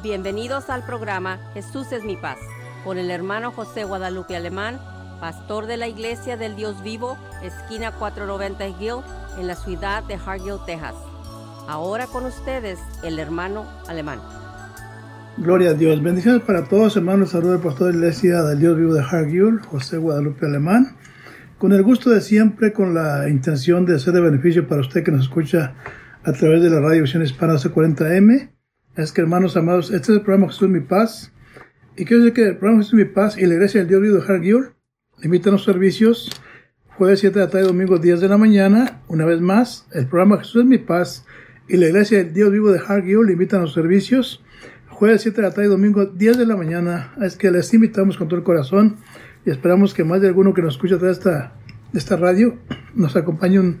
Bienvenidos al programa Jesús es mi paz con el hermano José Guadalupe Alemán, pastor de la Iglesia del Dios Vivo, esquina 490 Hill, en la ciudad de Hargill, Texas. Ahora con ustedes el hermano Alemán. Gloria a Dios. Bendiciones para todos, hermanos. Saludos del pastor de la Iglesia del Dios Vivo de Hargill, José Guadalupe Alemán. Con el gusto de siempre, con la intención de ser de beneficio para usted que nos escucha a través de la radio Visión Hispana C40M es que hermanos amados, este es el programa Jesús Mi Paz. Y quiero decir que el programa Jesús Mi Paz y la Iglesia del Dios Vivo de Hargill invitan los servicios jueves 7 de la tarde, domingo 10 de la mañana. Una vez más, el programa Jesús Mi Paz y la Iglesia del Dios Vivo de Hargill invitan los servicios jueves 7 de la tarde, domingo 10 de la mañana. Es que les invitamos con todo el corazón y esperamos que más de alguno que nos escucha a través de esta, esta radio nos acompañe un,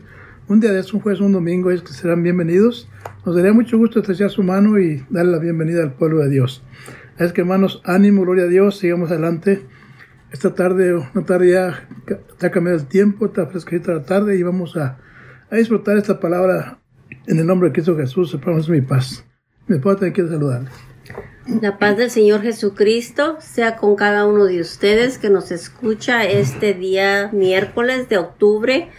un día de eso, un jueves, un domingo, es que serán bienvenidos. Nos daría mucho gusto estrechar su mano y darle la bienvenida al pueblo de Dios. Es que hermanos, ánimo, gloria a Dios, sigamos adelante. Esta tarde, una tarde ya, ha cambiado el tiempo, está fresquita la tarde y vamos a, a disfrutar esta palabra en el nombre de Cristo Jesús. Esperamos mi paz. Mi puedo tener que saludarles. La paz del Señor Jesucristo sea con cada uno de ustedes que nos escucha este día miércoles de octubre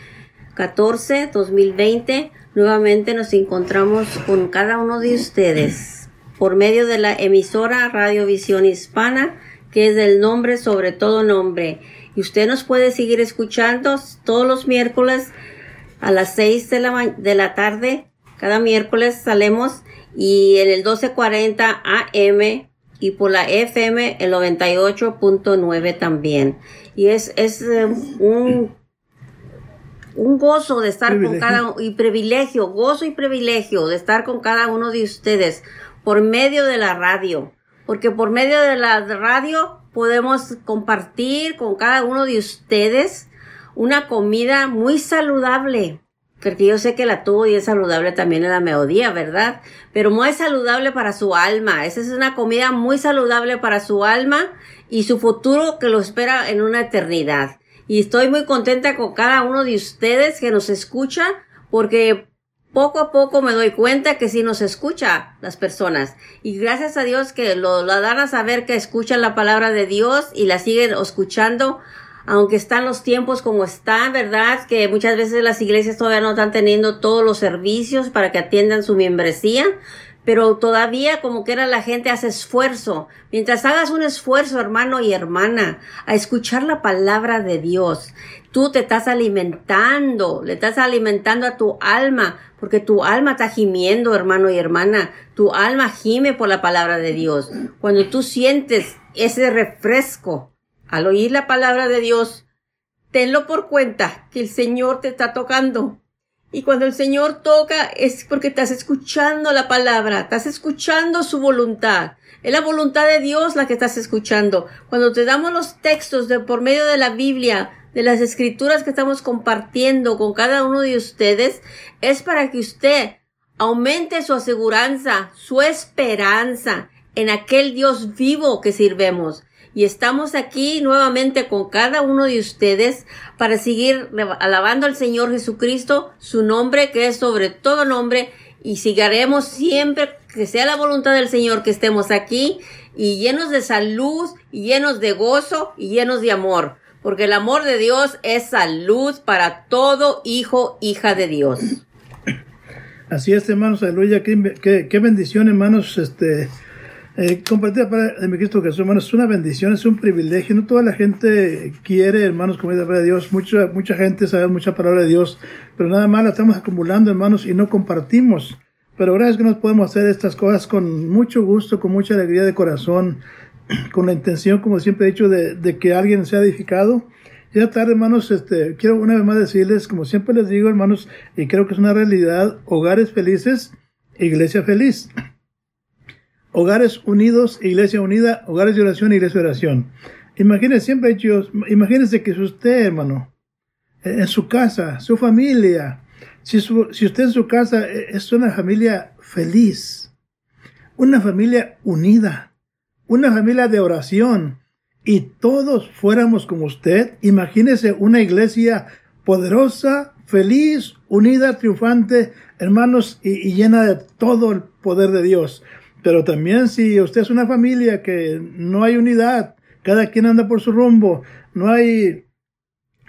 14, 2020. Nuevamente nos encontramos con cada uno de ustedes por medio de la emisora Radio Visión Hispana, que es el nombre sobre todo nombre. Y usted nos puede seguir escuchando todos los miércoles a las 6 de la, de la tarde. Cada miércoles salemos y en el 1240 AM y por la FM el 98.9 también. Y es, es eh, un un gozo de estar con cada y privilegio, gozo y privilegio de estar con cada uno de ustedes por medio de la radio, porque por medio de la radio podemos compartir con cada uno de ustedes una comida muy saludable, porque yo sé que la tuvo y es saludable también en la melodía, ¿verdad? Pero muy saludable para su alma. Esa es una comida muy saludable para su alma y su futuro que lo espera en una eternidad y estoy muy contenta con cada uno de ustedes que nos escucha porque poco a poco me doy cuenta que sí nos escucha las personas y gracias a Dios que lo, lo dan a saber que escuchan la palabra de Dios y la siguen escuchando aunque están los tiempos como están, ¿verdad? Que muchas veces las iglesias todavía no están teniendo todos los servicios para que atiendan su membresía, pero todavía como que era la gente hace esfuerzo. Mientras hagas un esfuerzo, hermano y hermana, a escuchar la palabra de Dios, tú te estás alimentando, le estás alimentando a tu alma, porque tu alma está gimiendo, hermano y hermana. Tu alma gime por la palabra de Dios. Cuando tú sientes ese refresco al oír la palabra de Dios, tenlo por cuenta que el Señor te está tocando y cuando el Señor toca es porque estás escuchando la palabra, estás escuchando su voluntad. Es la voluntad de Dios la que estás escuchando. Cuando te damos los textos de por medio de la Biblia, de las escrituras que estamos compartiendo con cada uno de ustedes, es para que usted aumente su aseguranza, su esperanza en aquel Dios vivo que sirvemos y estamos aquí nuevamente con cada uno de ustedes para seguir alabando al Señor Jesucristo, su nombre que es sobre todo nombre y sigaremos siempre que sea la voluntad del Señor que estemos aquí y llenos de salud llenos de gozo y llenos de amor. Porque el amor de Dios es salud para todo hijo, hija de Dios. Así es, hermanos, aleluya. Qué, qué, qué bendición, hermanos, este, eh, compartir la palabra de mi Cristo Jesús, hermanos, es una bendición, es un privilegio. No toda la gente quiere, hermanos, comer la palabra de Dios. Mucha, mucha gente sabe mucha palabra de Dios, pero nada más la estamos acumulando, hermanos, y no compartimos. Pero gracias que nos podemos hacer estas cosas con mucho gusto, con mucha alegría de corazón, con la intención, como siempre he dicho, de, de que alguien sea edificado. Ya tarde, hermanos, este, quiero una vez más decirles, como siempre les digo, hermanos, y creo que es una realidad, hogares felices, iglesia feliz. Hogares Unidos, Iglesia Unida, Hogares de Oración, Iglesia de Oración. Imagínense, siempre dicho, imagínense que si usted, hermano, en su casa, su familia, si, si usted en su casa es una familia feliz, una familia unida, una familia de oración, y todos fuéramos como usted, imagínese una iglesia poderosa, feliz, unida, triunfante, hermanos, y llena de todo el poder de Dios. Pero también si usted es una familia que no hay unidad, cada quien anda por su rumbo, no hay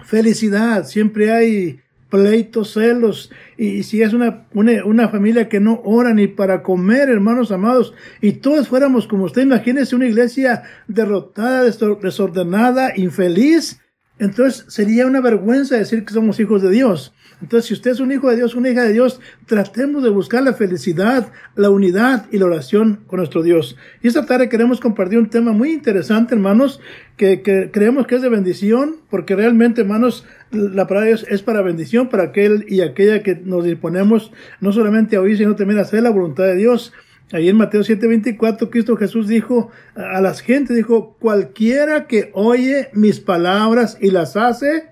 felicidad, siempre hay pleitos, celos, y si es una, una, familia que no ora ni para comer, hermanos amados, y todos fuéramos como usted, imagínese una iglesia derrotada, desordenada, infeliz, entonces sería una vergüenza decir que somos hijos de Dios. Entonces, si usted es un hijo de Dios, una hija de Dios, tratemos de buscar la felicidad, la unidad y la oración con nuestro Dios. Y esta tarde queremos compartir un tema muy interesante, hermanos, que, creemos que es de bendición, porque realmente, hermanos, la palabra de Dios es para bendición, para aquel y aquella que nos disponemos no solamente a oír, sino también a hacer la voluntad de Dios. Ahí en Mateo 7:24, Cristo Jesús dijo a las gentes, dijo, cualquiera que oye mis palabras y las hace,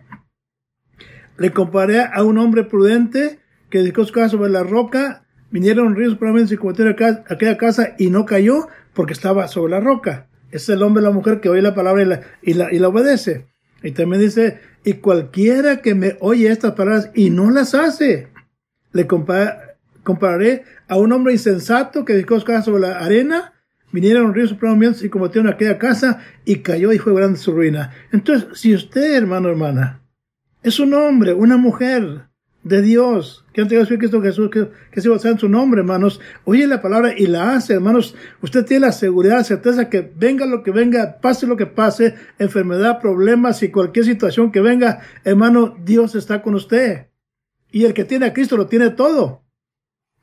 le comparé a un hombre prudente que dedicó su casa sobre la roca, vinieron ríos probablemente a aquella casa y no cayó porque estaba sobre la roca. Es el hombre o la mujer que oye la palabra y la, y la, y obedece. Y también dice, y cualquiera que me oye estas palabras y no las hace, le comparé Compararé a un hombre insensato que dedicó su casa sobre la arena, vinieron ríos supremamente y cometieron aquella casa y cayó y fue grande su ruina. Entonces, si usted, hermano, hermana, es un hombre, una mujer de Dios, que han tenido Cristo Jesús, que, que se basa en su nombre, hermanos, oye la palabra y la hace, hermanos, usted tiene la seguridad, la certeza que venga lo que venga, pase lo que pase, enfermedad, problemas y cualquier situación que venga, hermano, Dios está con usted. Y el que tiene a Cristo lo tiene todo.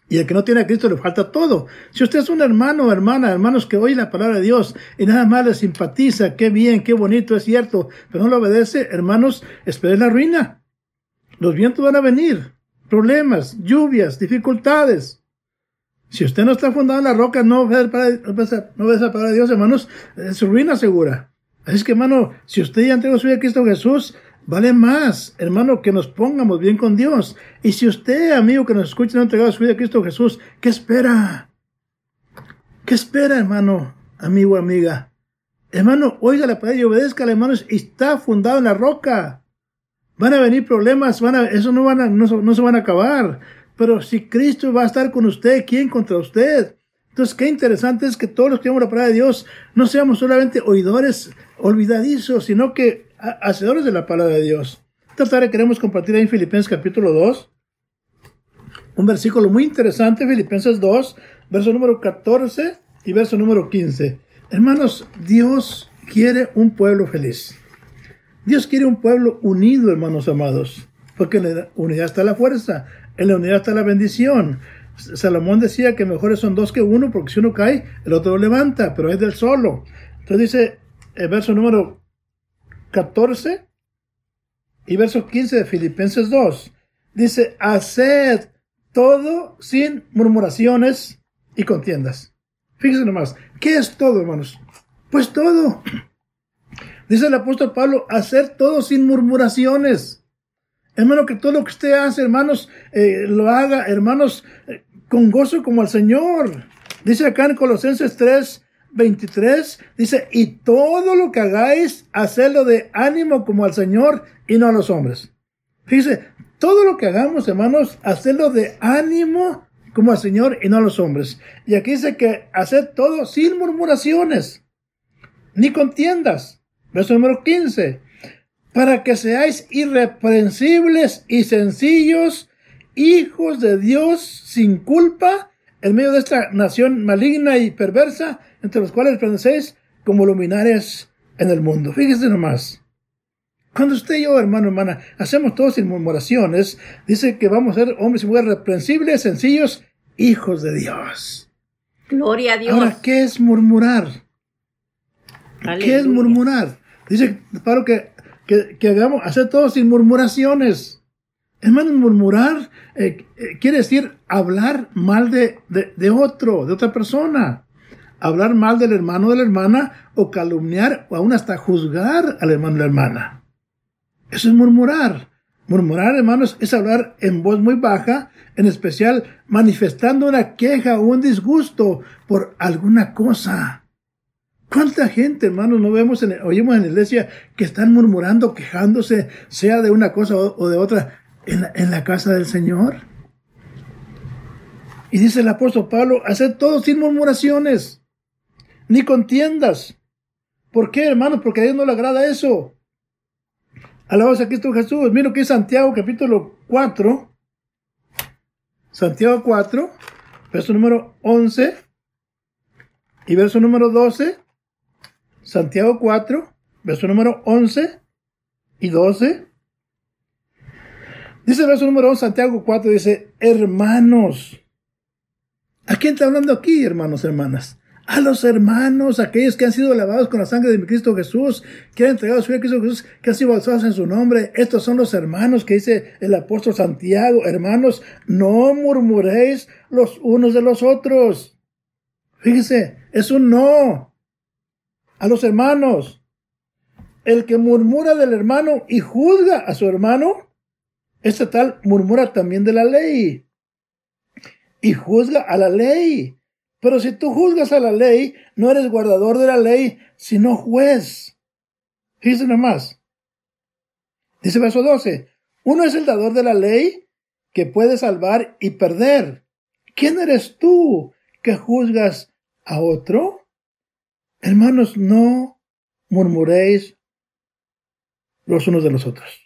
Y el que no tiene a Cristo le falta todo. Si usted es un hermano o hermana, hermanos que oye la palabra de Dios y nada más le simpatiza, qué bien, qué bonito, es cierto, pero no lo obedece, hermanos, espere la ruina. Los vientos van a venir, problemas, lluvias, dificultades. Si usted no está fundado en la roca, no ve, no esa palabra de Dios, hermanos, es ruina segura. Así es que, hermano, si usted ya entregó su vida a Cristo Jesús, Vale más, hermano, que nos pongamos bien con Dios. Y si usted, amigo que nos escucha, no ha entregado su vida a Cristo Jesús, ¿qué espera? ¿Qué espera, hermano, amigo, amiga? Hermano, oiga la palabra y obedezca, hermano, y está fundado en la roca. Van a venir problemas, van a, eso no, van a, no, no se van a acabar. Pero si Cristo va a estar con usted, ¿quién contra usted? Entonces, qué interesante es que todos los que tenemos la palabra de Dios no seamos solamente oidores olvidadizos, sino que hacedores de la palabra de Dios. Esta tarde queremos compartir ahí en Filipenses capítulo 2 un versículo muy interesante, Filipenses 2, verso número 14 y verso número 15. Hermanos, Dios quiere un pueblo feliz. Dios quiere un pueblo unido, hermanos amados, porque en la unidad está la fuerza, en la unidad está la bendición. Salomón decía que mejores son dos que uno, porque si uno cae, el otro lo levanta, pero es del solo. Entonces dice el verso número 14 y verso 15 de Filipenses 2. Dice, haced todo sin murmuraciones y contiendas. Fíjense nomás, ¿qué es todo, hermanos? Pues todo. Dice el apóstol Pablo, hacer todo sin murmuraciones. Hermano, que todo lo que usted hace, hermanos, eh, lo haga, hermanos, eh, con gozo como al Señor. Dice acá en Colosenses 3, 23 dice, y todo lo que hagáis, hacedlo de ánimo como al Señor y no a los hombres. Fíjese, todo lo que hagamos, hermanos, hacedlo de ánimo como al Señor y no a los hombres. Y aquí dice que hacer todo sin murmuraciones, ni contiendas. Verso número 15. Para que seáis irreprensibles y sencillos, hijos de Dios sin culpa, en medio de esta nación maligna y perversa, entre los cuales resplandecéis como luminares en el mundo. Fíjese nomás. Cuando usted y yo, hermano, hermana, hacemos todo sin murmuraciones, dice que vamos a ser hombres y mujeres reprensibles, sencillos, hijos de Dios. Gloria a Dios. Ahora, ¿qué es murmurar? ¿Qué es murmurar? Dice Pablo que, que, hagamos, hacer todo sin murmuraciones. Hermano, murmurar eh, eh, quiere decir hablar mal de, de otro, de otra persona hablar mal del hermano o de la hermana o calumniar o aún hasta juzgar al hermano o la hermana. Eso es murmurar. Murmurar, hermanos, es hablar en voz muy baja, en especial manifestando una queja o un disgusto por alguna cosa. ¿Cuánta gente, hermanos, no vemos, en, oímos en la iglesia que están murmurando, quejándose, sea de una cosa o, de otra, en la casa del Señor? Y dice el apóstol Pablo, haced todo sin murmuraciones, ni contiendas. ¿Por qué, hermanos? Porque a Dios no le agrada eso. Alabamos a Cristo Jesús. Mira que es Santiago capítulo 4. Santiago 4, verso número 11 y verso número 12. Santiago 4, verso número 11 y 12. Dice el verso número 11, Santiago 4, dice, hermanos. ¿A quién está hablando aquí, hermanos, hermanas? A los hermanos, aquellos que han sido lavados con la sangre de mi Cristo Jesús, que han entregado su vida a Cristo Jesús, que han sido bautizados en su nombre. Estos son los hermanos que dice el apóstol Santiago. Hermanos, no murmuréis los unos de los otros. Fíjese, es un no. A los hermanos. El que murmura del hermano y juzga a su hermano, este tal murmura también de la ley y juzga a la ley. Pero si tú juzgas a la ley, no eres guardador de la ley, sino juez. Fíjense nomás. Dice verso 12. Uno es el dador de la ley que puede salvar y perder. ¿Quién eres tú que juzgas a otro? Hermanos, no murmuréis los unos de los otros.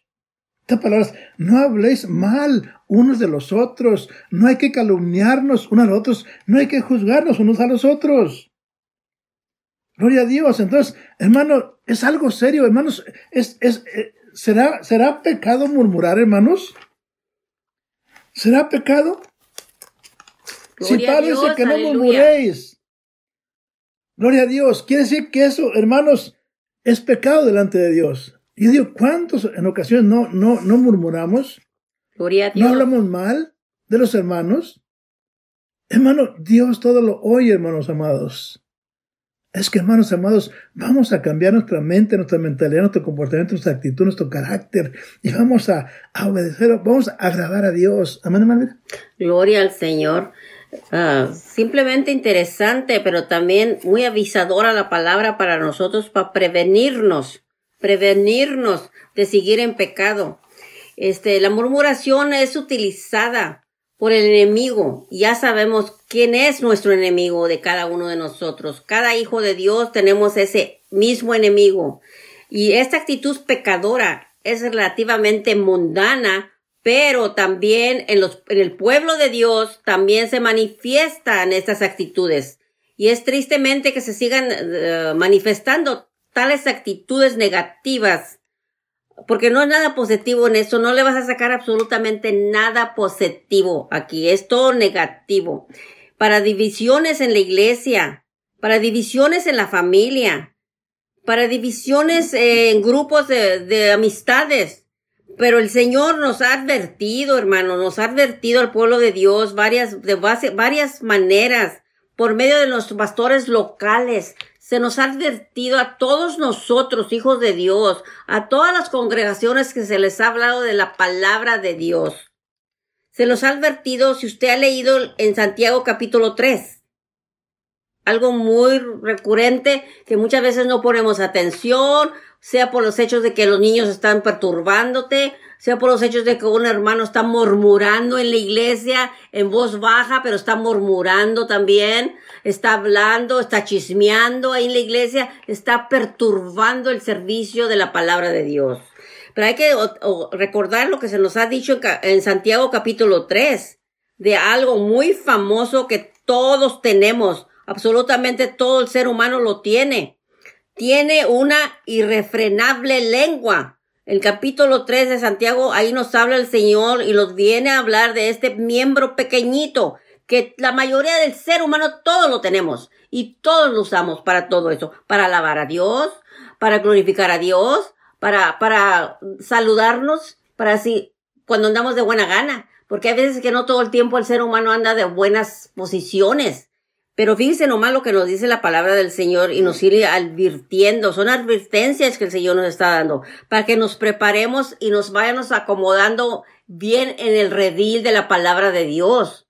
Estas palabras, no habléis mal unos de los otros, no hay que calumniarnos unos a los otros, no hay que juzgarnos unos a los otros. Gloria a Dios. Entonces, hermano, es algo serio, hermanos. Es, es, eh, ¿será, ¿Será pecado murmurar, hermanos? ¿Será pecado? si Pablo dice que no murmuréis. Gloria a Dios. Quiere decir que eso, hermanos, es pecado delante de Dios. Y digo, ¿cuántos en ocasiones no, no, no murmuramos? No hablamos mal de los hermanos. Hermano, Dios todo lo oye, hermanos amados. Es que, hermanos amados, vamos a cambiar nuestra mente, nuestra mentalidad, nuestro comportamiento, nuestra actitud, nuestro carácter y vamos a, obedecer, vamos a agradar a Dios. Amén, hermano. Gloria al Señor. Ah, simplemente interesante, pero también muy avisadora la palabra para nosotros, para prevenirnos prevenirnos de seguir en pecado. Este, la murmuración es utilizada por el enemigo. Ya sabemos quién es nuestro enemigo de cada uno de nosotros. Cada hijo de Dios tenemos ese mismo enemigo. Y esta actitud pecadora es relativamente mundana, pero también en, los, en el pueblo de Dios también se manifiestan estas actitudes. Y es tristemente que se sigan eh, manifestando tales actitudes negativas, porque no es nada positivo en eso, no le vas a sacar absolutamente nada positivo aquí, es todo negativo. Para divisiones en la iglesia, para divisiones en la familia, para divisiones en grupos de, amistades. Pero el Señor nos ha advertido, hermano, nos ha advertido al pueblo de Dios varias, de varias maneras, por medio de los pastores locales, se nos ha advertido a todos nosotros, hijos de Dios, a todas las congregaciones que se les ha hablado de la palabra de Dios. Se los ha advertido si usted ha leído en Santiago capítulo 3. Algo muy recurrente que muchas veces no ponemos atención, sea por los hechos de que los niños están perturbándote, sea por los hechos de que un hermano está murmurando en la iglesia en voz baja, pero está murmurando también, está hablando, está chismeando ahí en la iglesia, está perturbando el servicio de la palabra de Dios. Pero hay que recordar lo que se nos ha dicho en Santiago capítulo 3, de algo muy famoso que todos tenemos, absolutamente todo el ser humano lo tiene. Tiene una irrefrenable lengua el capítulo 3 de Santiago, ahí nos habla el Señor y nos viene a hablar de este miembro pequeñito, que la mayoría del ser humano todos lo tenemos y todos lo usamos para todo eso, para alabar a Dios, para glorificar a Dios, para, para saludarnos, para así, cuando andamos de buena gana, porque hay veces que no todo el tiempo el ser humano anda de buenas posiciones. Pero fíjense nomás lo que nos dice la palabra del Señor y nos sigue advirtiendo. Son advertencias que el Señor nos está dando para que nos preparemos y nos vayamos acomodando bien en el redil de la palabra de Dios.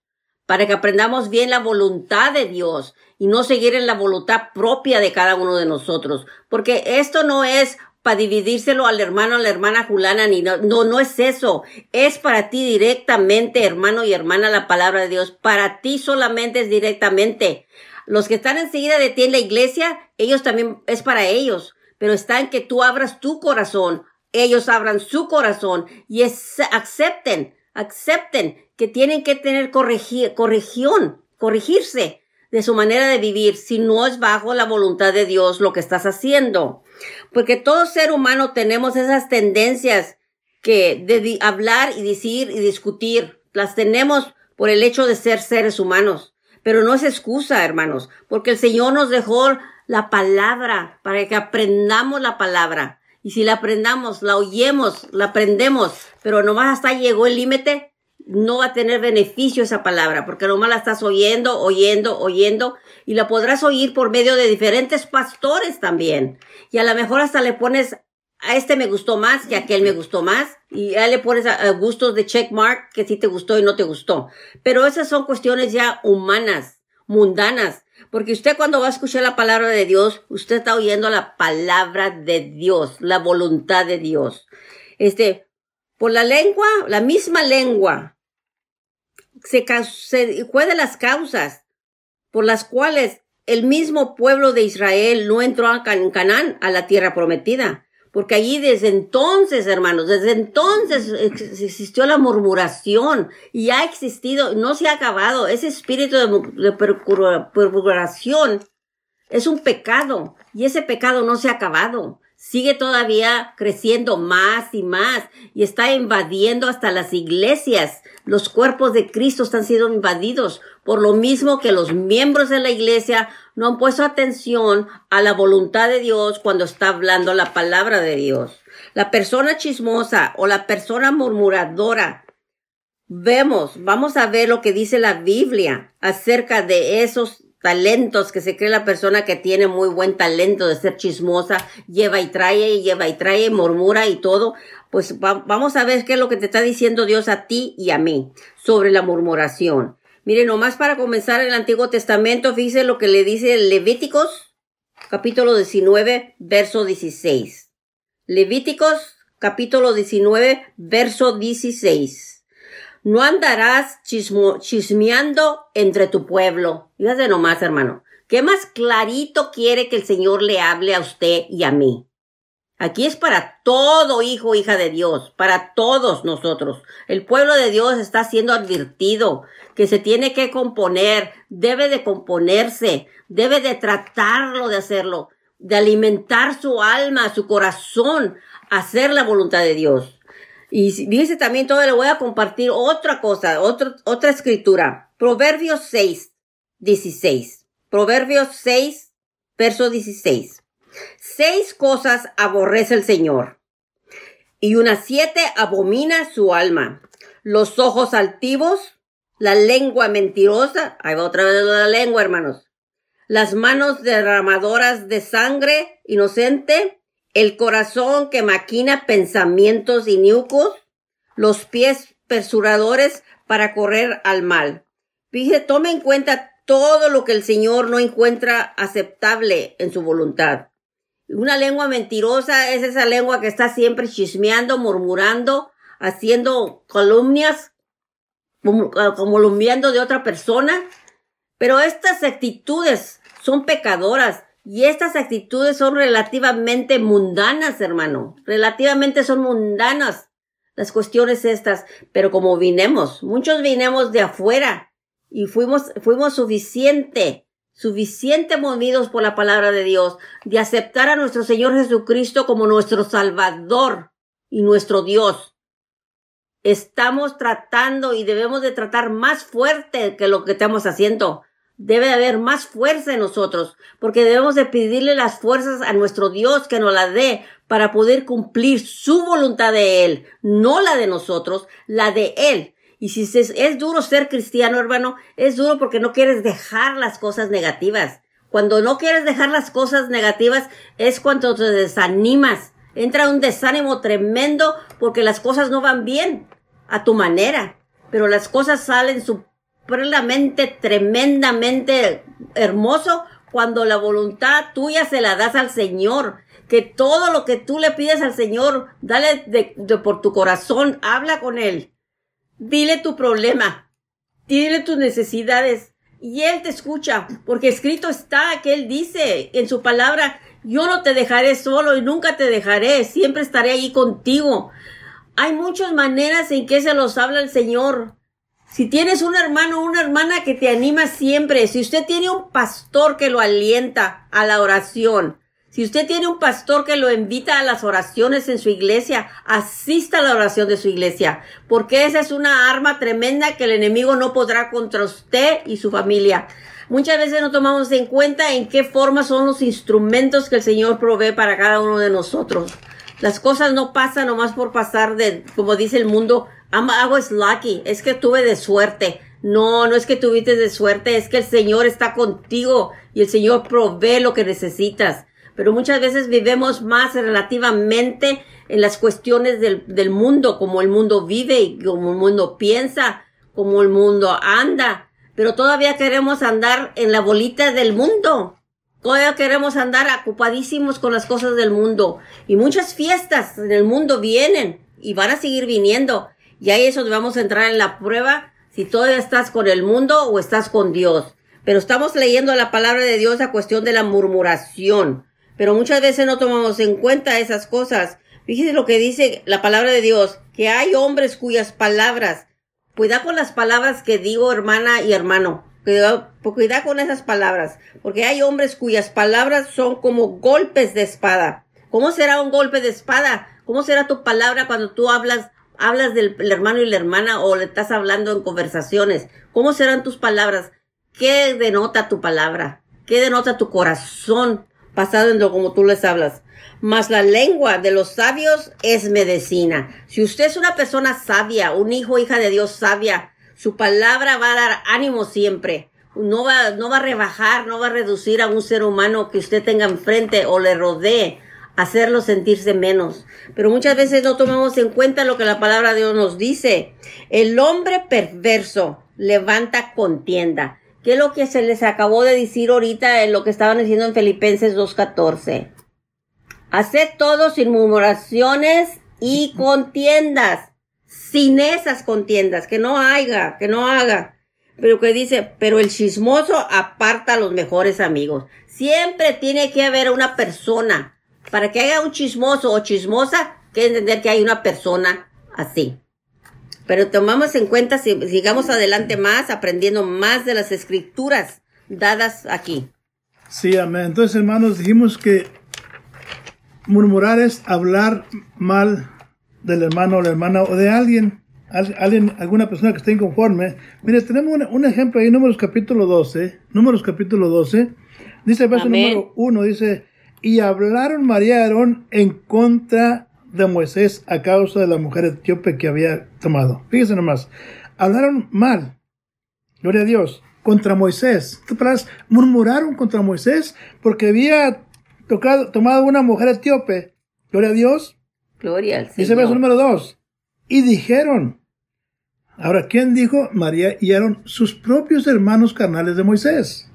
Para que aprendamos bien la voluntad de Dios y no seguir en la voluntad propia de cada uno de nosotros. Porque esto no es para dividírselo al hermano, a la hermana Julana, ni no, no, no es eso. Es para ti directamente, hermano y hermana, la palabra de Dios. Para ti solamente es directamente. Los que están enseguida de ti en la iglesia, ellos también es para ellos. Pero está en que tú abras tu corazón. Ellos abran su corazón y es, acepten, acepten que tienen que tener corregión, corregirse de su manera de vivir si no es bajo la voluntad de Dios lo que estás haciendo. Porque todo ser humano tenemos esas tendencias que de hablar y decir y discutir, las tenemos por el hecho de ser seres humanos. Pero no es excusa, hermanos, porque el Señor nos dejó la palabra para que aprendamos la palabra. Y si la aprendamos, la oyemos, la aprendemos, pero nomás hasta llegó el límite, no va a tener beneficio esa palabra, porque nomás la estás oyendo, oyendo, oyendo, y la podrás oír por medio de diferentes pastores también. Y a lo mejor hasta le pones, a este me gustó más que a aquel me gustó más, y ya le pones a, gustos de checkmark que sí te gustó y no te gustó. Pero esas son cuestiones ya humanas, mundanas, porque usted cuando va a escuchar la palabra de Dios, usted está oyendo la palabra de Dios, la voluntad de Dios. Este, por la lengua, la misma lengua, se, se de las causas por las cuales el mismo pueblo de Israel no entró a Canaán, a la tierra prometida. Porque allí desde entonces, hermanos, desde entonces existió la murmuración y ha existido, no se ha acabado. Ese espíritu de, de es un pecado y ese pecado no se ha acabado sigue todavía creciendo más y más y está invadiendo hasta las iglesias. Los cuerpos de Cristo están siendo invadidos por lo mismo que los miembros de la iglesia no han puesto atención a la voluntad de Dios cuando está hablando la palabra de Dios. La persona chismosa o la persona murmuradora Vemos, vamos a ver lo que dice la Biblia acerca de esos talentos que se cree la persona que tiene muy buen talento de ser chismosa, lleva y trae, y lleva y trae, murmura y todo. Pues vamos a ver qué es lo que te está diciendo Dios a ti y a mí sobre la murmuración. Mire, nomás para comenzar el Antiguo Testamento, fíjese lo que le dice Levíticos, capítulo 19, verso 16. Levíticos, capítulo 19, verso 16 no andarás chismeando entre tu pueblo. Fíjate nomás, hermano. ¿Qué más clarito quiere que el Señor le hable a usted y a mí? Aquí es para todo hijo, hija de Dios, para todos nosotros. El pueblo de Dios está siendo advertido que se tiene que componer, debe de componerse, debe de tratarlo de hacerlo, de alimentar su alma, su corazón, hacer la voluntad de Dios. Y dice también todo, le voy a compartir otra cosa, otra, otra escritura. Proverbios 6, 16. Proverbios 6, verso 16. Seis cosas aborrece el Señor. Y unas siete abomina su alma. Los ojos altivos, la lengua mentirosa. Ahí va otra vez la lengua, hermanos. Las manos derramadoras de sangre inocente el corazón que maquina pensamientos inicuos, los pies persuradores para correr al mal. Fíjese, tome en cuenta todo lo que el Señor no encuentra aceptable en su voluntad. Una lengua mentirosa es esa lengua que está siempre chismeando, murmurando, haciendo columnias, columniando de otra persona. Pero estas actitudes son pecadoras y estas actitudes son relativamente mundanas, hermano. Relativamente son mundanas las cuestiones estas. Pero como vinemos, muchos vinemos de afuera y fuimos, fuimos suficiente, suficiente movidos por la palabra de Dios, de aceptar a nuestro Señor Jesucristo como nuestro Salvador y nuestro Dios. Estamos tratando y debemos de tratar más fuerte que lo que estamos haciendo debe haber más fuerza en nosotros, porque debemos de pedirle las fuerzas a nuestro Dios que nos la dé para poder cumplir su voluntad de Él, no la de nosotros, la de Él. Y si es, es duro ser cristiano, hermano, es duro porque no quieres dejar las cosas negativas. Cuando no quieres dejar las cosas negativas es cuando te desanimas. Entra un desánimo tremendo porque las cosas no van bien a tu manera, pero las cosas salen su tremendamente hermoso cuando la voluntad tuya se la das al Señor. Que todo lo que tú le pides al Señor, dale de, de por tu corazón, habla con Él. Dile tu problema, dile tus necesidades y Él te escucha, porque escrito está que Él dice en su palabra, yo no te dejaré solo y nunca te dejaré, siempre estaré allí contigo. Hay muchas maneras en que se los habla el Señor. Si tienes un hermano o una hermana que te anima siempre, si usted tiene un pastor que lo alienta a la oración, si usted tiene un pastor que lo invita a las oraciones en su iglesia, asista a la oración de su iglesia, porque esa es una arma tremenda que el enemigo no podrá contra usted y su familia. Muchas veces no tomamos en cuenta en qué forma son los instrumentos que el Señor provee para cada uno de nosotros. Las cosas no pasan nomás por pasar de, como dice el mundo, hago es lucky, es que tuve de suerte. No, no es que tuviste de suerte, es que el Señor está contigo y el Señor provee lo que necesitas. Pero muchas veces vivemos más relativamente en las cuestiones del, del mundo, como el mundo vive y como el mundo piensa, como el mundo anda. Pero todavía queremos andar en la bolita del mundo. Todavía queremos andar ocupadísimos con las cosas del mundo. Y muchas fiestas en el mundo vienen y van a seguir viniendo. Y ahí eso vamos a entrar en la prueba si todavía estás con el mundo o estás con Dios. Pero estamos leyendo la palabra de Dios a cuestión de la murmuración. Pero muchas veces no tomamos en cuenta esas cosas. Fíjese lo que dice la palabra de Dios, que hay hombres cuyas palabras, cuida con las palabras que digo hermana y hermano, cuida, cuida con esas palabras, porque hay hombres cuyas palabras son como golpes de espada. ¿Cómo será un golpe de espada? ¿Cómo será tu palabra cuando tú hablas hablas del hermano y la hermana o le estás hablando en conversaciones. ¿Cómo serán tus palabras? ¿Qué denota tu palabra? ¿Qué denota tu corazón basado en lo como tú les hablas? Mas la lengua de los sabios es medicina. Si usted es una persona sabia, un hijo hija de Dios sabia, su palabra va a dar ánimo siempre. No va, no va a rebajar, no va a reducir a un ser humano que usted tenga enfrente o le rodee hacerlo sentirse menos. Pero muchas veces no tomamos en cuenta lo que la palabra de Dios nos dice. El hombre perverso levanta contienda. ¿Qué es lo que se les acabó de decir ahorita en lo que estaban diciendo en Filipenses 2.14? Haced todo sin murmuraciones y contiendas. Sin esas contiendas, que no haya, que no haga. Pero que dice, pero el chismoso aparta a los mejores amigos. Siempre tiene que haber una persona para que haya un chismoso o chismosa, que entender que hay una persona así. Pero tomamos en cuenta, si sigamos adelante más, aprendiendo más de las escrituras dadas aquí. Sí, amén. Entonces, hermanos, dijimos que murmurar es hablar mal del hermano o la hermana o de alguien, alguien alguna persona que esté inconforme. Mire, tenemos un, ejemplo ahí, Números capítulo 12, Números capítulo 12, dice el verso número 1, dice, y hablaron María y Aarón en contra de Moisés a causa de la mujer etíope que había tomado. Fíjense nomás, hablaron mal, gloria a Dios, contra Moisés. Murmuraron contra Moisés porque había tocado, tomado una mujer etíope. Gloria a Dios. Gloria al Señor. Dice verso número dos. Y dijeron, ahora, ¿quién dijo? María y Aarón, sus propios hermanos carnales de Moisés.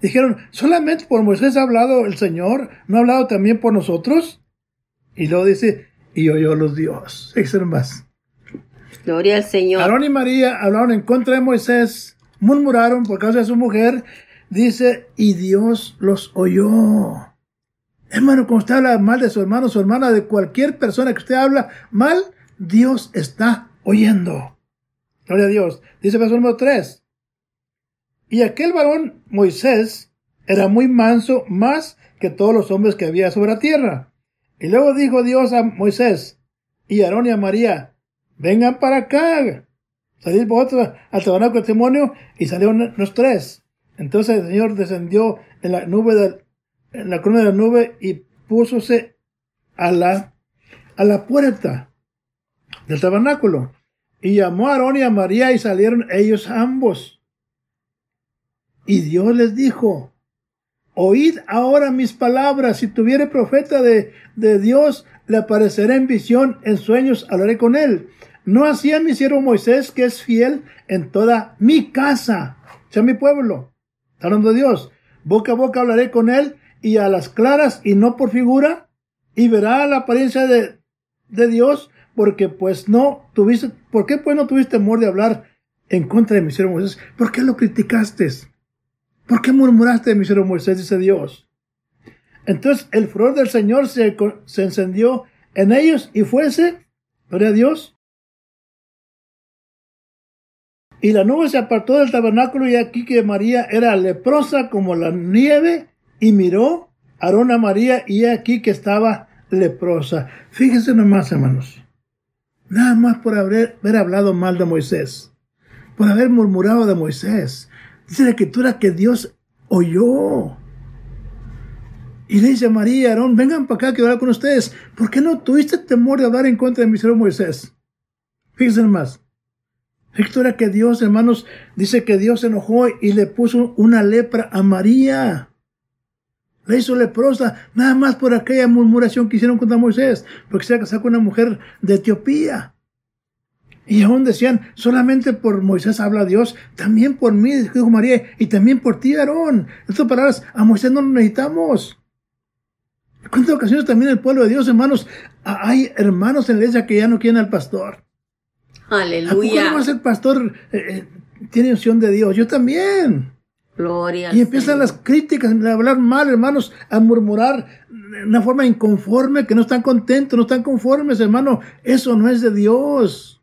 Dijeron, solamente por Moisés ha hablado el Señor, ¿no ha hablado también por nosotros? Y luego dice, y oyó los Dios. más. Gloria al Señor. Aarón y María hablaron en contra de Moisés, murmuraron por causa de su mujer, dice, y Dios los oyó. Hermano, cuando usted habla mal de su hermano, su hermana, de cualquier persona que usted habla mal, Dios está oyendo. Gloria a Dios. Dice verso número 3. Y aquel varón, Moisés, era muy manso más que todos los hombres que había sobre la tierra. Y luego dijo Dios a Moisés y a Aarón y a María, vengan para acá. Salid vosotros al tabernáculo testimonio y salieron los tres. Entonces el Señor descendió en la nube del, en la corona de la nube y púsose a la, a la puerta del tabernáculo. Y llamó a Aarón y a María y salieron ellos ambos. Y Dios les dijo, oíd ahora mis palabras, si tuviere profeta de, de Dios, le aparecerá en visión, en sueños, hablaré con él. No hacía mi siervo Moisés, que es fiel en toda mi casa, o sea, mi pueblo, hablando de Dios. boca a boca hablaré con él y a las claras y no por figura, y verá la apariencia de, de Dios, porque pues no tuviste, ¿por qué pues no tuviste temor de hablar en contra de mi siervo Moisés? ¿Por qué lo criticaste? ¿Por qué murmuraste mi siervo Moisés? Dice Dios. Entonces el furor del Señor se, encendió en ellos y fuese, gloria a Dios. Y la nube se apartó del tabernáculo y aquí que María era leprosa como la nieve y miró Aarón a María y aquí que estaba leprosa. Fíjense nomás, hermanos. Nada más por haber hablado mal de Moisés, por haber murmurado de Moisés. Dice la escritura que Dios oyó. Y le dice a María, Aarón, vengan para acá que hablar con ustedes. ¿Por qué no tuviste temor de hablar en contra de mi señor Moisés? Fíjense nomás. La escritura que Dios, hermanos, dice que Dios se enojó y le puso una lepra a María. Le hizo leprosa nada más por aquella murmuración que hicieron contra Moisés, porque se casó con una mujer de Etiopía. Y aún decían, solamente por Moisés habla Dios, también por mí, dijo María, y también por ti, Aarón. En otras palabras, a Moisés no lo necesitamos. ¿En cuántas ocasiones también el pueblo de Dios, hermanos, hay hermanos en la iglesia que ya no quieren al pastor? Aleluya. ¿A el pastor eh, eh, tiene unción de Dios? Yo también. Gloria. Y empiezan las críticas, a hablar mal, hermanos, a murmurar de una forma inconforme, que no están contentos, no están conformes, hermano. Eso no es de Dios.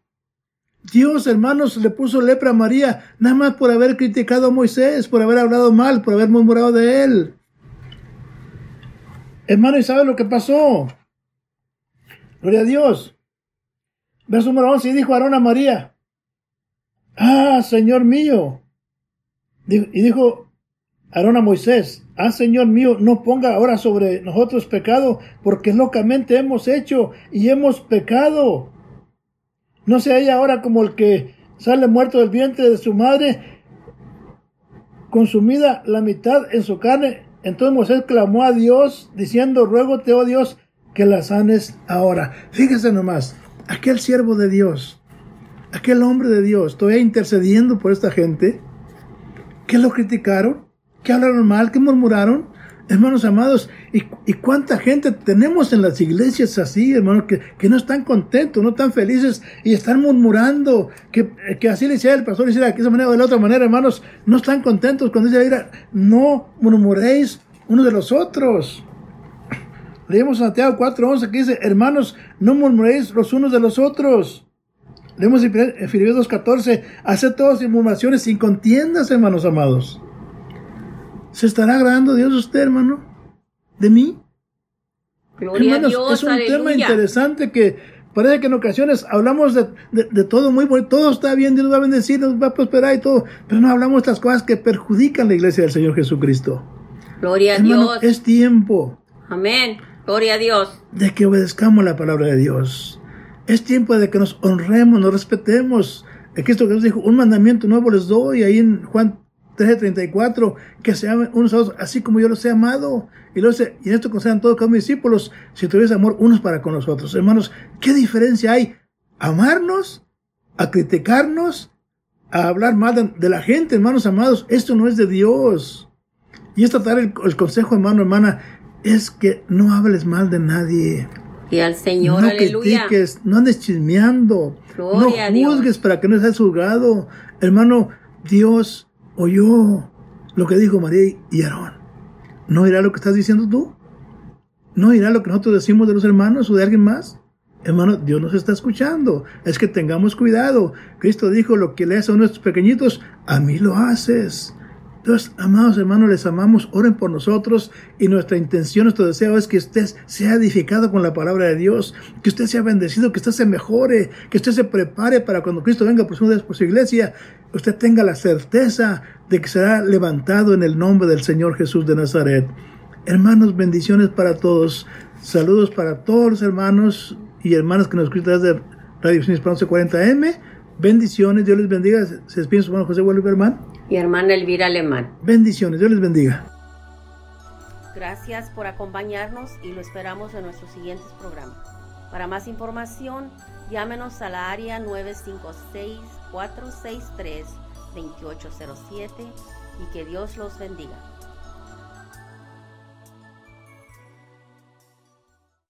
Dios, hermanos, le puso lepra a María, nada más por haber criticado a Moisés, por haber hablado mal, por haber murmurado de él. Hermano, ¿y sabe lo que pasó? Gloria a Dios. Verso número 11, y dijo Aarón a María, Ah, Señor mío, y dijo Aarón a Moisés, ah Señor mío, no ponga ahora sobre nosotros pecado, porque locamente hemos hecho y hemos pecado. No sea ella ahora como el que sale muerto del vientre de su madre, consumida la mitad en su carne. Entonces Moisés clamó a Dios, diciendo, ruégote, oh Dios, que la sanes ahora. Fíjese nomás, aquel siervo de Dios, aquel hombre de Dios, todavía intercediendo por esta gente, ¿Qué lo criticaron? ¿Qué hablaron mal? ¿Qué murmuraron? Hermanos amados, ¿y, cuánta gente tenemos en las iglesias así, hermanos, que, que, no están contentos, no están felices y están murmurando, que, que así le decía el pastor, decía de esa manera o de la otra manera, hermanos, no están contentos cuando dice, no murmuréis unos de los otros. Leemos Santiago 4.11 que dice, hermanos, no murmuréis los unos de los otros. Leemos en Filipenses 2.14, hace todas murmuraciones sin contiendas, hermanos amados. ¿Se estará agradando Dios usted, hermano? ¿De mí? Gloria a Dios, es un tema interesante que parece que en ocasiones hablamos de, todo muy bueno, todo está bien, Dios nos va a bendecir, nos va a prosperar y todo, pero no hablamos de estas cosas que perjudican la iglesia del Señor Jesucristo. Gloria a Dios. Es tiempo. Amén. Gloria a Dios. De que obedezcamos la palabra de Dios. Es tiempo de que nos honremos, nos respetemos. Cristo Jesús dijo, un mandamiento nuevo les doy, ahí en Juan 13:34, que se amen unos a otros, así como yo los he amado. Y, lo dice, y en esto concedan todos como discípulos, si tuviese amor unos para con los otros. Hermanos, ¿qué diferencia hay? Amarnos, a criticarnos, a hablar mal de, la gente, hermanos amados. Esto no es de Dios. Y esta tarde el consejo, hermano, hermana, es que no hables mal de nadie. Y al Señor, no aleluya. critiques, no andes chismeando, no juzgues para que no seas juzgado. Hermano, Dios oyó lo que dijo María y Aarón. ¿No irá lo que estás diciendo tú? ¿No irá lo que nosotros decimos de los hermanos o de alguien más? Hermano, Dios nos está escuchando. Es que tengamos cuidado. Cristo dijo, lo que le haces a nuestros pequeñitos, a mí lo haces. Entonces, amados hermanos, les amamos, oren por nosotros y nuestra intención, nuestro deseo es que usted sea edificado con la palabra de Dios, que usted sea bendecido, que usted se mejore, que usted se prepare para cuando Cristo venga por su, por su iglesia, usted tenga la certeza de que será levantado en el nombre del Señor Jesús de Nazaret. Hermanos, bendiciones para todos. Saludos para todos los hermanos y hermanas que nos escuchan desde Radio Esperanza 40M. Bendiciones, Dios les bendiga. Se despide su hermano José Guadalupe y hermana Elvira Alemán. Bendiciones, Dios les bendiga. Gracias por acompañarnos y lo esperamos en nuestros siguientes programas. Para más información, llámenos a la área 956-463-2807 y que Dios los bendiga.